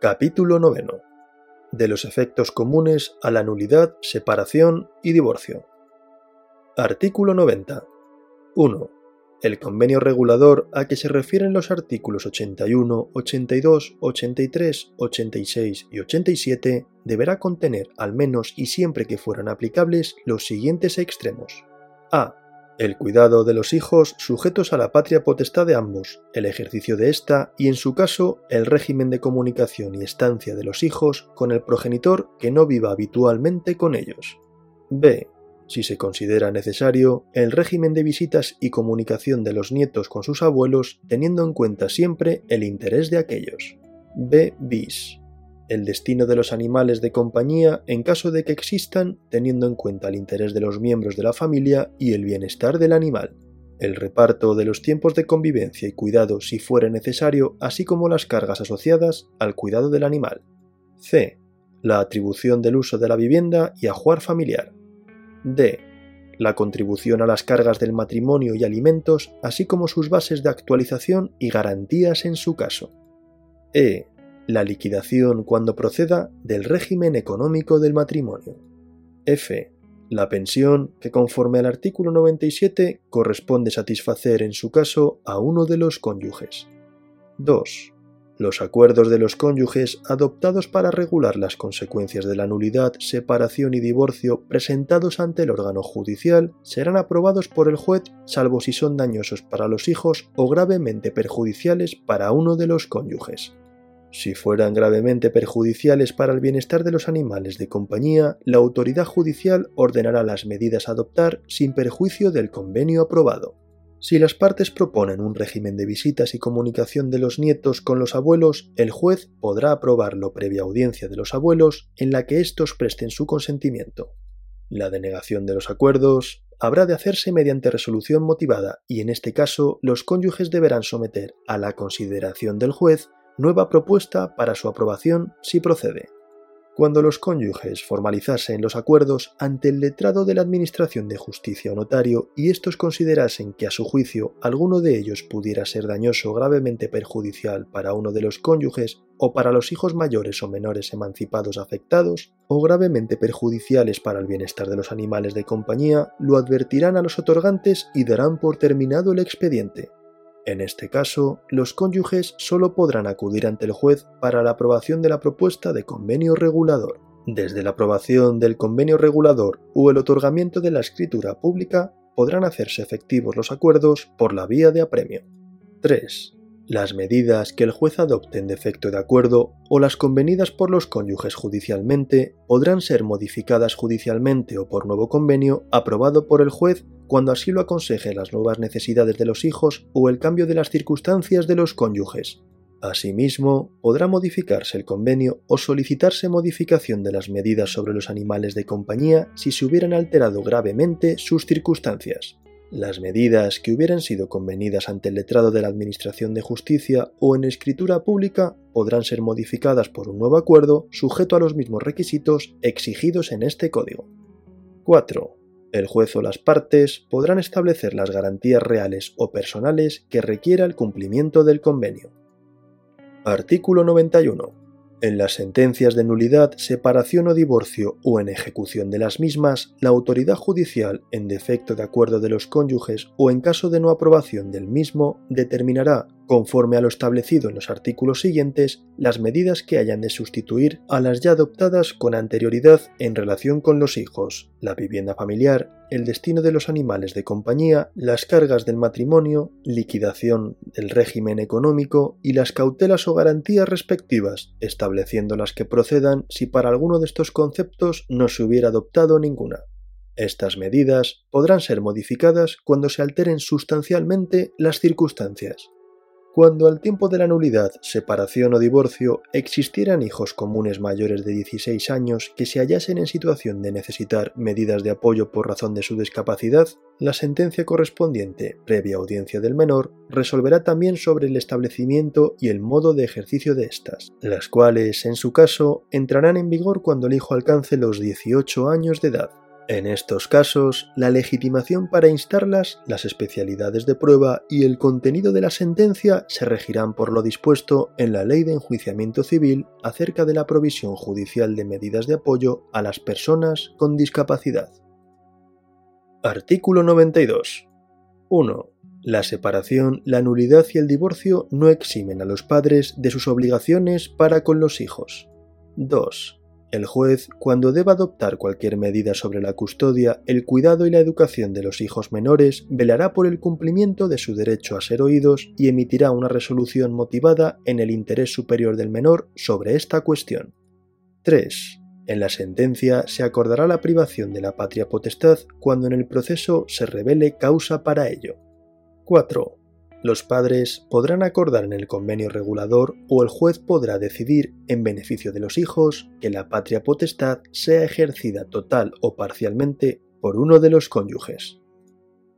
Capítulo 9. De los efectos comunes a la nulidad, separación y divorcio. Artículo 90. 1. El convenio regulador a que se refieren los artículos 81, 82, 83, 86 y 87 deberá contener, al menos y siempre que fueran aplicables, los siguientes extremos. A el cuidado de los hijos sujetos a la patria potestad de ambos, el ejercicio de ésta y, en su caso, el régimen de comunicación y estancia de los hijos con el progenitor que no viva habitualmente con ellos. B. Si se considera necesario, el régimen de visitas y comunicación de los nietos con sus abuelos teniendo en cuenta siempre el interés de aquellos. B. Bis el destino de los animales de compañía en caso de que existan, teniendo en cuenta el interés de los miembros de la familia y el bienestar del animal, el reparto de los tiempos de convivencia y cuidado si fuere necesario, así como las cargas asociadas al cuidado del animal. C. La atribución del uso de la vivienda y ajuar familiar. D. La contribución a las cargas del matrimonio y alimentos, así como sus bases de actualización y garantías en su caso. E la liquidación cuando proceda del régimen económico del matrimonio. F. La pensión que conforme al artículo 97 corresponde satisfacer en su caso a uno de los cónyuges. 2. Los acuerdos de los cónyuges adoptados para regular las consecuencias de la nulidad, separación y divorcio presentados ante el órgano judicial serán aprobados por el juez salvo si son dañosos para los hijos o gravemente perjudiciales para uno de los cónyuges. Si fueran gravemente perjudiciales para el bienestar de los animales de compañía, la autoridad judicial ordenará las medidas a adoptar sin perjuicio del convenio aprobado. Si las partes proponen un régimen de visitas y comunicación de los nietos con los abuelos, el juez podrá aprobarlo previa audiencia de los abuelos en la que éstos presten su consentimiento. La denegación de los acuerdos habrá de hacerse mediante resolución motivada y en este caso los cónyuges deberán someter a la consideración del juez nueva propuesta para su aprobación si procede. Cuando los cónyuges formalizasen los acuerdos ante el letrado de la Administración de Justicia o notario y estos considerasen que a su juicio alguno de ellos pudiera ser dañoso o gravemente perjudicial para uno de los cónyuges o para los hijos mayores o menores emancipados afectados, o gravemente perjudiciales para el bienestar de los animales de compañía, lo advertirán a los otorgantes y darán por terminado el expediente, en este caso, los cónyuges solo podrán acudir ante el juez para la aprobación de la propuesta de convenio regulador. Desde la aprobación del convenio regulador o el otorgamiento de la escritura pública podrán hacerse efectivos los acuerdos por la vía de apremio. 3. Las medidas que el juez adopte en defecto de acuerdo o las convenidas por los cónyuges judicialmente podrán ser modificadas judicialmente o por nuevo convenio aprobado por el juez cuando así lo aconseje las nuevas necesidades de los hijos o el cambio de las circunstancias de los cónyuges. Asimismo, podrá modificarse el convenio o solicitarse modificación de las medidas sobre los animales de compañía si se hubieran alterado gravemente sus circunstancias. Las medidas que hubieran sido convenidas ante el letrado de la Administración de Justicia o en escritura pública podrán ser modificadas por un nuevo acuerdo sujeto a los mismos requisitos exigidos en este código. 4. El juez o las partes podrán establecer las garantías reales o personales que requiera el cumplimiento del convenio. Artículo 91. En las sentencias de nulidad, separación o divorcio o en ejecución de las mismas, la autoridad judicial, en defecto de acuerdo de los cónyuges o en caso de no aprobación del mismo, determinará conforme a lo establecido en los artículos siguientes, las medidas que hayan de sustituir a las ya adoptadas con anterioridad en relación con los hijos, la vivienda familiar, el destino de los animales de compañía, las cargas del matrimonio, liquidación del régimen económico y las cautelas o garantías respectivas, estableciendo las que procedan si para alguno de estos conceptos no se hubiera adoptado ninguna. Estas medidas podrán ser modificadas cuando se alteren sustancialmente las circunstancias. Cuando al tiempo de la nulidad, separación o divorcio existieran hijos comunes mayores de 16 años que se hallasen en situación de necesitar medidas de apoyo por razón de su discapacidad, la sentencia correspondiente, previa audiencia del menor, resolverá también sobre el establecimiento y el modo de ejercicio de estas, las cuales, en su caso, entrarán en vigor cuando el hijo alcance los 18 años de edad. En estos casos, la legitimación para instarlas, las especialidades de prueba y el contenido de la sentencia se regirán por lo dispuesto en la Ley de Enjuiciamiento Civil acerca de la provisión judicial de medidas de apoyo a las personas con discapacidad. Artículo 92. 1. La separación, la nulidad y el divorcio no eximen a los padres de sus obligaciones para con los hijos. 2. El juez, cuando deba adoptar cualquier medida sobre la custodia, el cuidado y la educación de los hijos menores, velará por el cumplimiento de su derecho a ser oídos y emitirá una resolución motivada en el interés superior del menor sobre esta cuestión. 3. En la sentencia se acordará la privación de la patria potestad cuando en el proceso se revele causa para ello. 4. Los padres podrán acordar en el convenio regulador o el juez podrá decidir, en beneficio de los hijos, que la patria potestad sea ejercida total o parcialmente por uno de los cónyuges.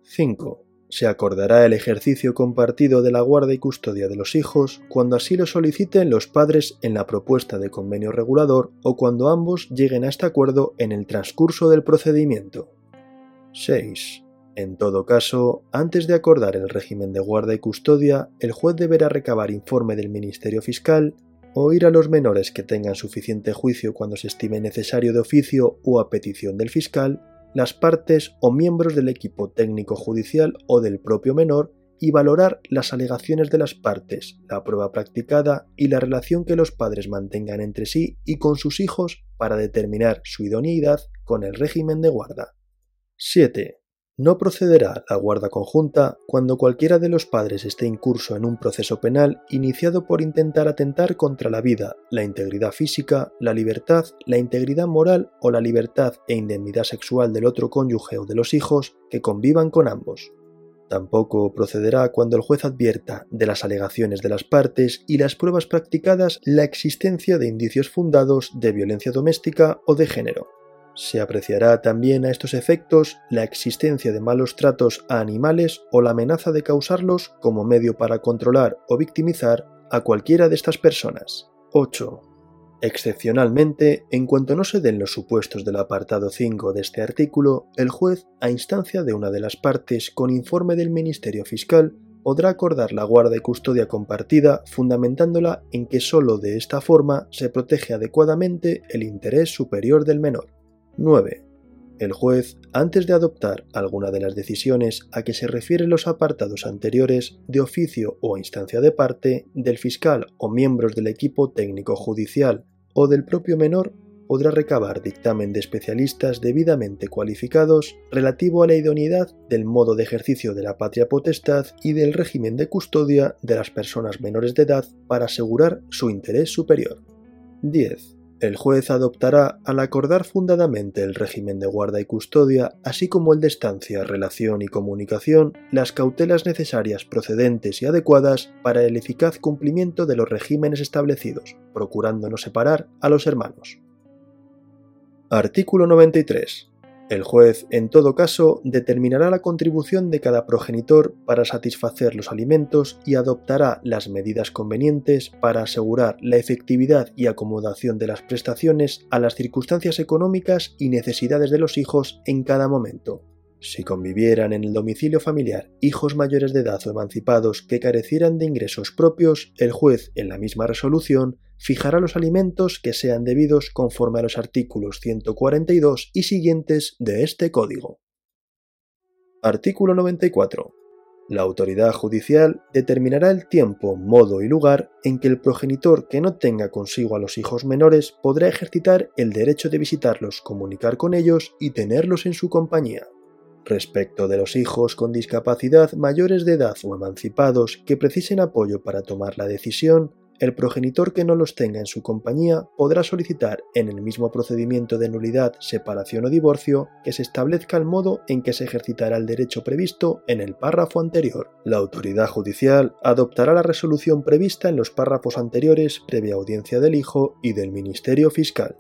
5. Se acordará el ejercicio compartido de la guarda y custodia de los hijos cuando así lo soliciten los padres en la propuesta de convenio regulador o cuando ambos lleguen a este acuerdo en el transcurso del procedimiento. 6. En todo caso, antes de acordar el régimen de guarda y custodia, el juez deberá recabar informe del Ministerio Fiscal, oír a los menores que tengan suficiente juicio cuando se estime necesario de oficio o a petición del fiscal, las partes o miembros del equipo técnico judicial o del propio menor y valorar las alegaciones de las partes, la prueba practicada y la relación que los padres mantengan entre sí y con sus hijos para determinar su idoneidad con el régimen de guarda. 7. No procederá la guarda conjunta cuando cualquiera de los padres esté incurso en un proceso penal iniciado por intentar atentar contra la vida, la integridad física, la libertad, la integridad moral o la libertad e indemnidad sexual del otro cónyuge o de los hijos que convivan con ambos. Tampoco procederá cuando el juez advierta de las alegaciones de las partes y las pruebas practicadas la existencia de indicios fundados de violencia doméstica o de género. Se apreciará también a estos efectos la existencia de malos tratos a animales o la amenaza de causarlos como medio para controlar o victimizar a cualquiera de estas personas. 8. Excepcionalmente, en cuanto no se den los supuestos del apartado 5 de este artículo, el juez, a instancia de una de las partes con informe del Ministerio Fiscal, podrá acordar la guarda y custodia compartida fundamentándola en que sólo de esta forma se protege adecuadamente el interés superior del menor. 9. El juez, antes de adoptar alguna de las decisiones a que se refieren los apartados anteriores, de oficio o instancia de parte, del fiscal o miembros del equipo técnico judicial o del propio menor, podrá recabar dictamen de especialistas debidamente cualificados relativo a la idoneidad del modo de ejercicio de la patria potestad y del régimen de custodia de las personas menores de edad para asegurar su interés superior. 10 el juez adoptará, al acordar fundadamente el régimen de guarda y custodia, así como el de estancia, relación y comunicación, las cautelas necesarias procedentes y adecuadas para el eficaz cumplimiento de los regímenes establecidos, procurando no separar a los hermanos. Artículo 93. El juez, en todo caso, determinará la contribución de cada progenitor para satisfacer los alimentos y adoptará las medidas convenientes para asegurar la efectividad y acomodación de las prestaciones a las circunstancias económicas y necesidades de los hijos en cada momento. Si convivieran en el domicilio familiar hijos mayores de edad o emancipados que carecieran de ingresos propios, el juez, en la misma resolución, fijará los alimentos que sean debidos conforme a los artículos 142 y siguientes de este Código. Artículo 94. La autoridad judicial determinará el tiempo, modo y lugar en que el progenitor que no tenga consigo a los hijos menores podrá ejercitar el derecho de visitarlos, comunicar con ellos y tenerlos en su compañía. Respecto de los hijos con discapacidad mayores de edad o emancipados que precisen apoyo para tomar la decisión, el progenitor que no los tenga en su compañía podrá solicitar en el mismo procedimiento de nulidad, separación o divorcio que se establezca el modo en que se ejercitará el derecho previsto en el párrafo anterior. La autoridad judicial adoptará la resolución prevista en los párrafos anteriores previa audiencia del hijo y del Ministerio Fiscal.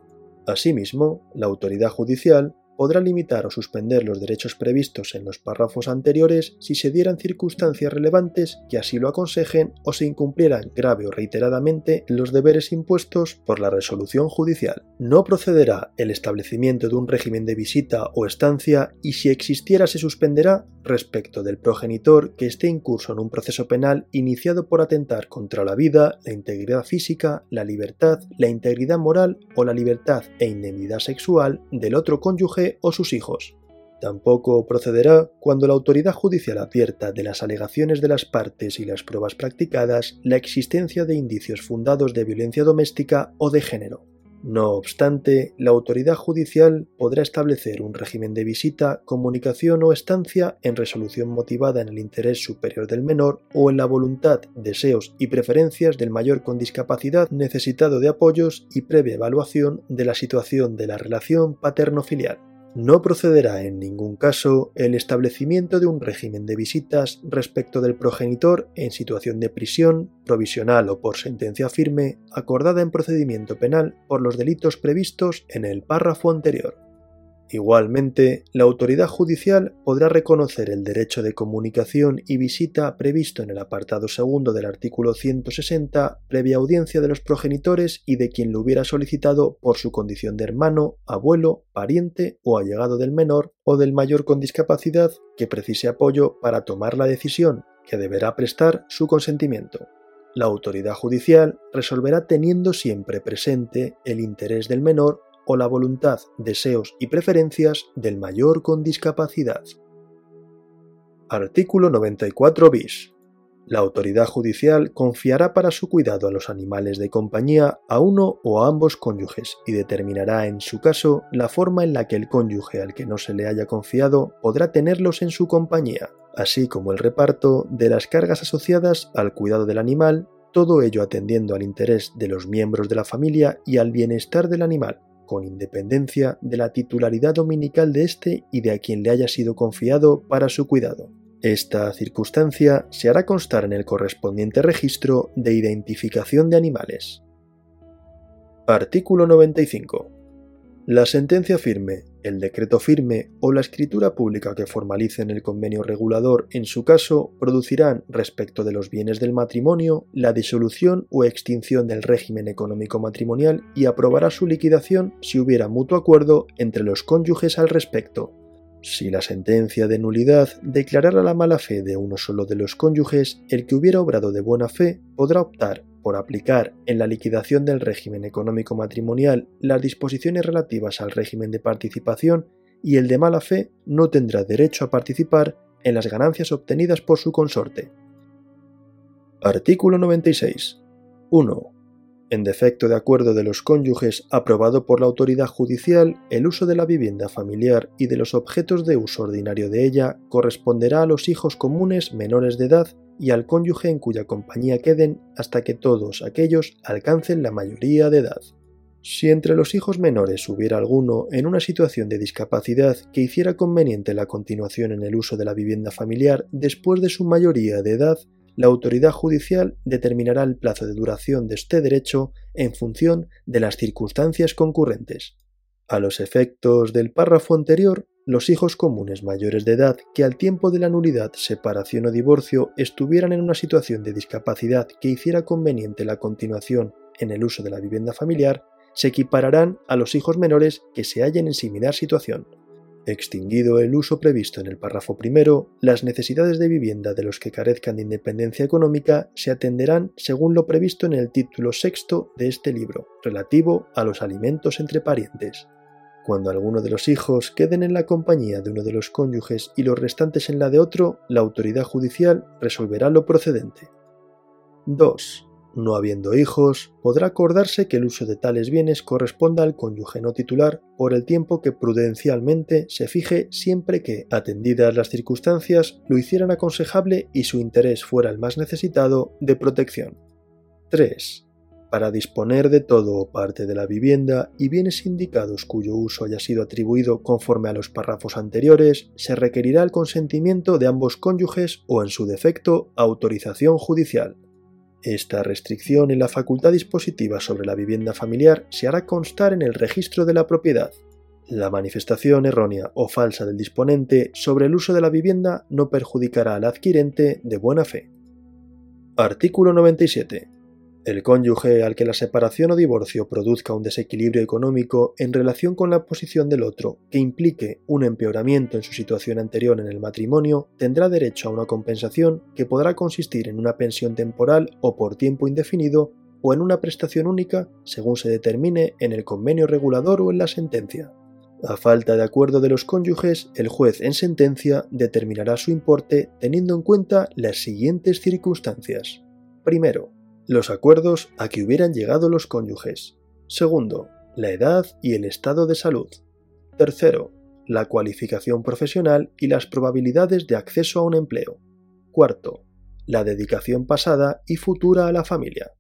Asimismo, la autoridad judicial podrá limitar o suspender los derechos previstos en los párrafos anteriores si se dieran circunstancias relevantes que así lo aconsejen o se incumplieran grave o reiteradamente los deberes impuestos por la resolución judicial. No procederá el establecimiento de un régimen de visita o estancia y si existiera se suspenderá respecto del progenitor que esté incurso en un proceso penal iniciado por atentar contra la vida, la integridad física, la libertad, la integridad moral o la libertad e indemnidad sexual del otro cónyuge o sus hijos. Tampoco procederá cuando la autoridad judicial advierta de las alegaciones de las partes y las pruebas practicadas la existencia de indicios fundados de violencia doméstica o de género. No obstante, la autoridad judicial podrá establecer un régimen de visita, comunicación o estancia en resolución motivada en el interés superior del menor o en la voluntad, deseos y preferencias del mayor con discapacidad necesitado de apoyos y previa evaluación de la situación de la relación paterno-filial. No procederá en ningún caso el establecimiento de un régimen de visitas respecto del progenitor en situación de prisión, provisional o por sentencia firme, acordada en procedimiento penal por los delitos previstos en el párrafo anterior. Igualmente, la autoridad judicial podrá reconocer el derecho de comunicación y visita previsto en el apartado segundo del artículo 160 previa audiencia de los progenitores y de quien lo hubiera solicitado por su condición de hermano, abuelo, pariente o allegado del menor o del mayor con discapacidad que precise apoyo para tomar la decisión, que deberá prestar su consentimiento. La autoridad judicial resolverá teniendo siempre presente el interés del menor o la voluntad, deseos y preferencias del mayor con discapacidad. Artículo 94 bis. La autoridad judicial confiará para su cuidado a los animales de compañía a uno o a ambos cónyuges y determinará en su caso la forma en la que el cónyuge al que no se le haya confiado podrá tenerlos en su compañía, así como el reparto de las cargas asociadas al cuidado del animal, todo ello atendiendo al interés de los miembros de la familia y al bienestar del animal, con independencia de la titularidad dominical de éste y de a quien le haya sido confiado para su cuidado. Esta circunstancia se hará constar en el correspondiente registro de identificación de animales. Artículo 95. La sentencia firme, el decreto firme o la escritura pública que formalicen el convenio regulador en su caso producirán respecto de los bienes del matrimonio la disolución o extinción del régimen económico matrimonial y aprobará su liquidación si hubiera mutuo acuerdo entre los cónyuges al respecto. Si la sentencia de nulidad declarara la mala fe de uno solo de los cónyuges, el que hubiera obrado de buena fe podrá optar por aplicar en la liquidación del régimen económico matrimonial las disposiciones relativas al régimen de participación y el de mala fe no tendrá derecho a participar en las ganancias obtenidas por su consorte. Artículo 96. 1. En defecto de acuerdo de los cónyuges aprobado por la autoridad judicial, el uso de la vivienda familiar y de los objetos de uso ordinario de ella corresponderá a los hijos comunes menores de edad y al cónyuge en cuya compañía queden hasta que todos aquellos alcancen la mayoría de edad. Si entre los hijos menores hubiera alguno en una situación de discapacidad que hiciera conveniente la continuación en el uso de la vivienda familiar después de su mayoría de edad, la autoridad judicial determinará el plazo de duración de este derecho en función de las circunstancias concurrentes. A los efectos del párrafo anterior, los hijos comunes mayores de edad que al tiempo de la nulidad, separación o divorcio estuvieran en una situación de discapacidad que hiciera conveniente la continuación en el uso de la vivienda familiar, se equipararán a los hijos menores que se hallen en similar situación. Extinguido el uso previsto en el párrafo primero, las necesidades de vivienda de los que carezcan de independencia económica se atenderán según lo previsto en el título sexto de este libro, relativo a los alimentos entre parientes. Cuando alguno de los hijos queden en la compañía de uno de los cónyuges y los restantes en la de otro, la autoridad judicial resolverá lo procedente. 2. No habiendo hijos, podrá acordarse que el uso de tales bienes corresponda al cónyuge no titular por el tiempo que prudencialmente se fije siempre que, atendidas las circunstancias, lo hicieran aconsejable y su interés fuera el más necesitado de protección. 3 para disponer de todo o parte de la vivienda y bienes indicados cuyo uso haya sido atribuido conforme a los párrafos anteriores, se requerirá el consentimiento de ambos cónyuges o, en su defecto, autorización judicial. Esta restricción en la facultad dispositiva sobre la vivienda familiar se hará constar en el registro de la propiedad. La manifestación errónea o falsa del disponente sobre el uso de la vivienda no perjudicará al adquirente de buena fe. Artículo 97. El cónyuge al que la separación o divorcio produzca un desequilibrio económico en relación con la posición del otro que implique un empeoramiento en su situación anterior en el matrimonio tendrá derecho a una compensación que podrá consistir en una pensión temporal o por tiempo indefinido o en una prestación única según se determine en el convenio regulador o en la sentencia. A falta de acuerdo de los cónyuges, el juez en sentencia determinará su importe teniendo en cuenta las siguientes circunstancias. Primero, los acuerdos a que hubieran llegado los cónyuges. Segundo, la edad y el estado de salud. Tercero, la cualificación profesional y las probabilidades de acceso a un empleo. Cuarto, la dedicación pasada y futura a la familia.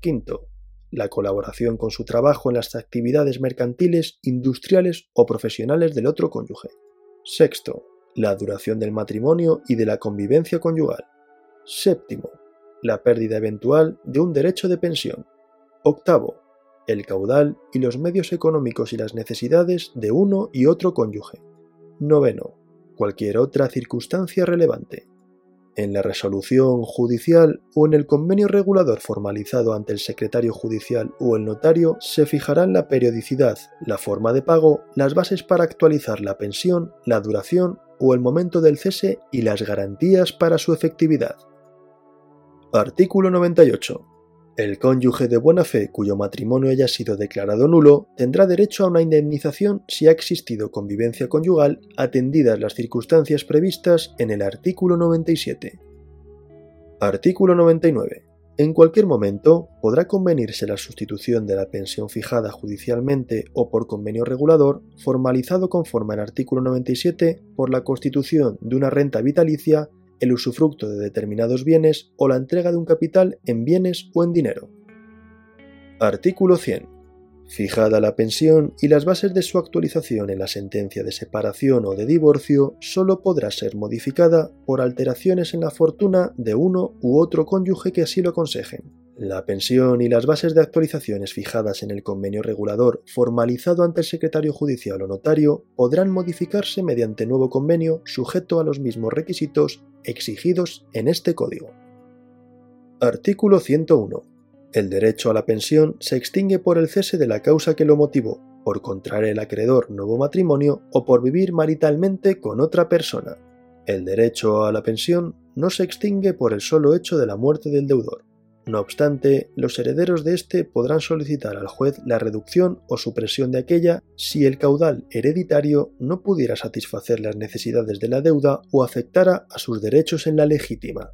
Quinto, la colaboración con su trabajo en las actividades mercantiles, industriales o profesionales del otro cónyuge. Sexto, la duración del matrimonio y de la convivencia conyugal. Séptimo, la pérdida eventual de un derecho de pensión. Octavo, el caudal y los medios económicos y las necesidades de uno y otro cónyuge. Noveno, cualquier otra circunstancia relevante. En la resolución judicial o en el convenio regulador formalizado ante el secretario judicial o el notario se fijarán la periodicidad, la forma de pago, las bases para actualizar la pensión, la duración o el momento del cese y las garantías para su efectividad. Artículo 98. El cónyuge de buena fe cuyo matrimonio haya sido declarado nulo tendrá derecho a una indemnización si ha existido convivencia conyugal atendidas las circunstancias previstas en el artículo 97. Artículo 99. En cualquier momento podrá convenirse la sustitución de la pensión fijada judicialmente o por convenio regulador, formalizado conforme al artículo 97 por la constitución de una renta vitalicia el usufructo de determinados bienes o la entrega de un capital en bienes o en dinero. Artículo 100. Fijada la pensión y las bases de su actualización en la sentencia de separación o de divorcio, sólo podrá ser modificada por alteraciones en la fortuna de uno u otro cónyuge que así lo aconsejen. La pensión y las bases de actualizaciones fijadas en el convenio regulador formalizado ante el secretario judicial o notario podrán modificarse mediante nuevo convenio sujeto a los mismos requisitos exigidos en este código. Artículo 101. El derecho a la pensión se extingue por el cese de la causa que lo motivó, por contraer el acreedor nuevo matrimonio o por vivir maritalmente con otra persona. El derecho a la pensión no se extingue por el solo hecho de la muerte del deudor. No obstante, los herederos de éste podrán solicitar al juez la reducción o supresión de aquella si el caudal hereditario no pudiera satisfacer las necesidades de la deuda o afectara a sus derechos en la legítima.